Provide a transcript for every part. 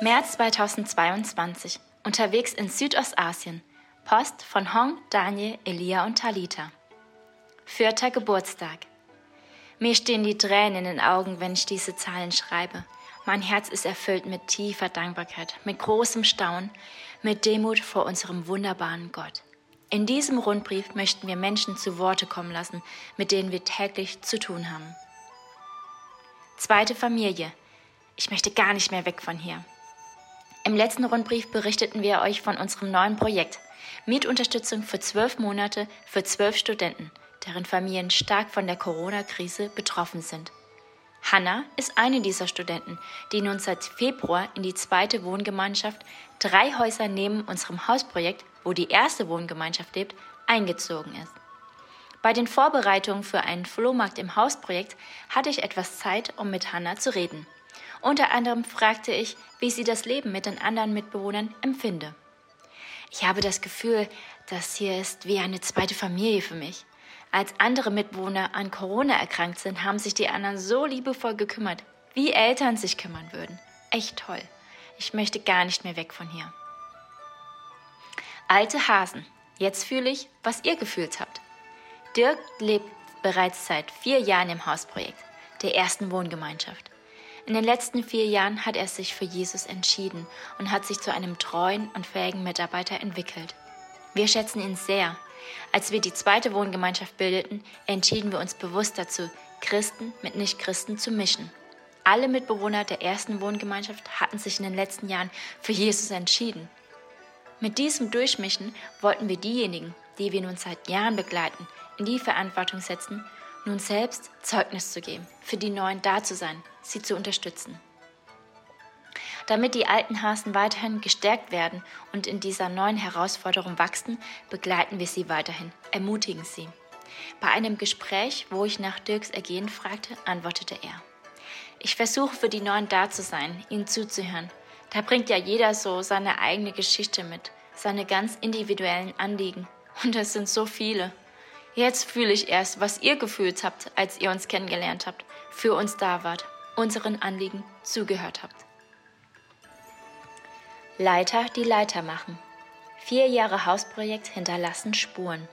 März 2022. Unterwegs in Südostasien. Post von Hong, Daniel, Elia und Talita. Vierter Geburtstag. Mir stehen die Tränen in den Augen, wenn ich diese Zahlen schreibe. Mein Herz ist erfüllt mit tiefer Dankbarkeit, mit großem Staunen, mit Demut vor unserem wunderbaren Gott. In diesem Rundbrief möchten wir Menschen zu Worte kommen lassen, mit denen wir täglich zu tun haben. Zweite Familie. Ich möchte gar nicht mehr weg von hier. Im letzten Rundbrief berichteten wir euch von unserem neuen Projekt Mietunterstützung für zwölf Monate für zwölf Studenten, deren Familien stark von der Corona-Krise betroffen sind. Hanna ist eine dieser Studenten, die nun seit Februar in die zweite Wohngemeinschaft, drei Häuser neben unserem Hausprojekt, wo die erste Wohngemeinschaft lebt, eingezogen ist. Bei den Vorbereitungen für einen Flohmarkt im Hausprojekt hatte ich etwas Zeit, um mit Hanna zu reden. Unter anderem fragte ich, wie sie das Leben mit den anderen Mitbewohnern empfinde. Ich habe das Gefühl, das hier ist wie eine zweite Familie für mich. Als andere Mitbewohner an Corona erkrankt sind, haben sich die anderen so liebevoll gekümmert, wie Eltern sich kümmern würden. Echt toll. Ich möchte gar nicht mehr weg von hier. Alte Hasen. Jetzt fühle ich, was ihr gefühlt habt. Dirk lebt bereits seit vier Jahren im Hausprojekt, der ersten Wohngemeinschaft. In den letzten vier Jahren hat er sich für Jesus entschieden und hat sich zu einem treuen und fähigen Mitarbeiter entwickelt. Wir schätzen ihn sehr. Als wir die zweite Wohngemeinschaft bildeten, entschieden wir uns bewusst dazu, Christen mit Nichtchristen zu mischen. Alle Mitbewohner der ersten Wohngemeinschaft hatten sich in den letzten Jahren für Jesus entschieden. Mit diesem Durchmischen wollten wir diejenigen, die wir nun seit Jahren begleiten, in die Verantwortung setzen, nun selbst Zeugnis zu geben, für die Neuen da zu sein, sie zu unterstützen. Damit die alten Hasen weiterhin gestärkt werden und in dieser neuen Herausforderung wachsen, begleiten wir sie weiterhin, ermutigen sie. Bei einem Gespräch, wo ich nach Dirks Ergehen fragte, antwortete er. Ich versuche für die Neuen da zu sein, ihnen zuzuhören. Da bringt ja jeder so seine eigene Geschichte mit, seine ganz individuellen Anliegen. Und es sind so viele. Jetzt fühle ich erst, was ihr gefühlt habt, als ihr uns kennengelernt habt, für uns da wart, unseren Anliegen zugehört habt. Leiter, die Leiter machen. Vier Jahre Hausprojekt hinterlassen Spuren.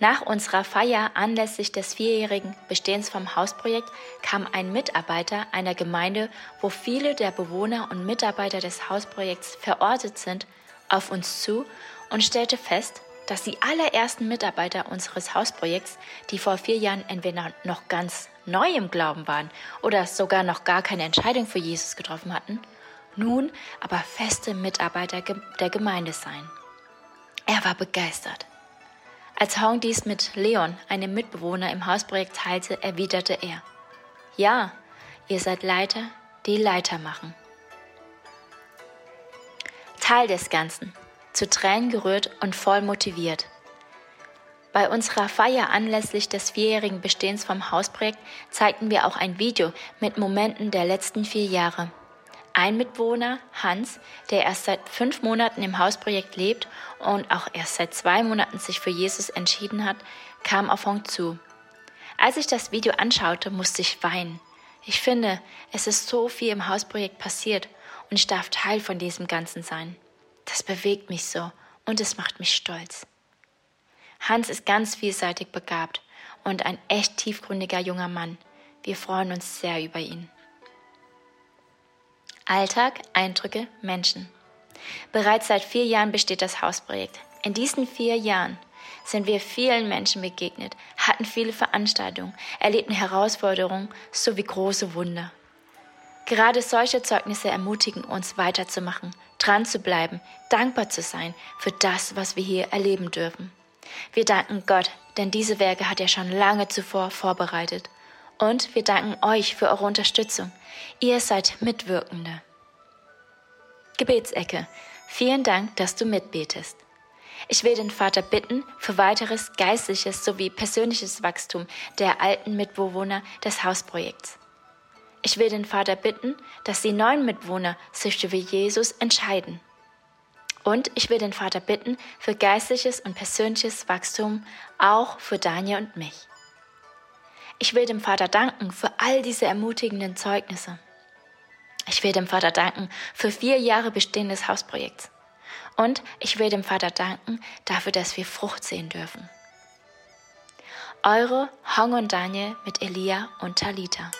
Nach unserer Feier anlässlich des vierjährigen Bestehens vom Hausprojekt kam ein Mitarbeiter einer Gemeinde, wo viele der Bewohner und Mitarbeiter des Hausprojekts verortet sind, auf uns zu und stellte fest, dass die allerersten Mitarbeiter unseres Hausprojekts, die vor vier Jahren entweder noch ganz neu im Glauben waren oder sogar noch gar keine Entscheidung für Jesus getroffen hatten, nun aber feste Mitarbeiter der Gemeinde seien. Er war begeistert. Als Hong dies mit Leon, einem Mitbewohner im Hausprojekt, teilte, erwiderte er, Ja, ihr seid Leiter, die Leiter machen. Teil des Ganzen zu Tränen gerührt und voll motiviert. Bei unserer Feier anlässlich des vierjährigen Bestehens vom Hausprojekt zeigten wir auch ein Video mit Momenten der letzten vier Jahre. Ein Mitwohner, Hans, der erst seit fünf Monaten im Hausprojekt lebt und auch erst seit zwei Monaten sich für Jesus entschieden hat, kam auf Hong zu. Als ich das Video anschaute, musste ich weinen. Ich finde, es ist so viel im Hausprojekt passiert und ich darf Teil von diesem Ganzen sein. Das bewegt mich so und es macht mich stolz. Hans ist ganz vielseitig begabt und ein echt tiefgründiger junger Mann. Wir freuen uns sehr über ihn. Alltag, Eindrücke, Menschen. Bereits seit vier Jahren besteht das Hausprojekt. In diesen vier Jahren sind wir vielen Menschen begegnet, hatten viele Veranstaltungen, erlebten Herausforderungen sowie große Wunder. Gerade solche Zeugnisse ermutigen uns weiterzumachen, dran zu bleiben, dankbar zu sein für das, was wir hier erleben dürfen. Wir danken Gott, denn diese Werke hat er schon lange zuvor vorbereitet. Und wir danken euch für eure Unterstützung. Ihr seid Mitwirkende. Gebetsecke. Vielen Dank, dass du mitbetest. Ich will den Vater bitten für weiteres geistliches sowie persönliches Wachstum der alten Mitbewohner des Hausprojekts. Ich will den Vater bitten, dass die neuen Mitwohner sich für Jesus entscheiden. Und ich will den Vater bitten für geistliches und persönliches Wachstum auch für Daniel und mich. Ich will dem Vater danken für all diese ermutigenden Zeugnisse. Ich will dem Vater danken für vier Jahre Bestehen des Hausprojekts. Und ich will dem Vater danken dafür, dass wir Frucht sehen dürfen. Eure Hong und Daniel mit Elia und Talita.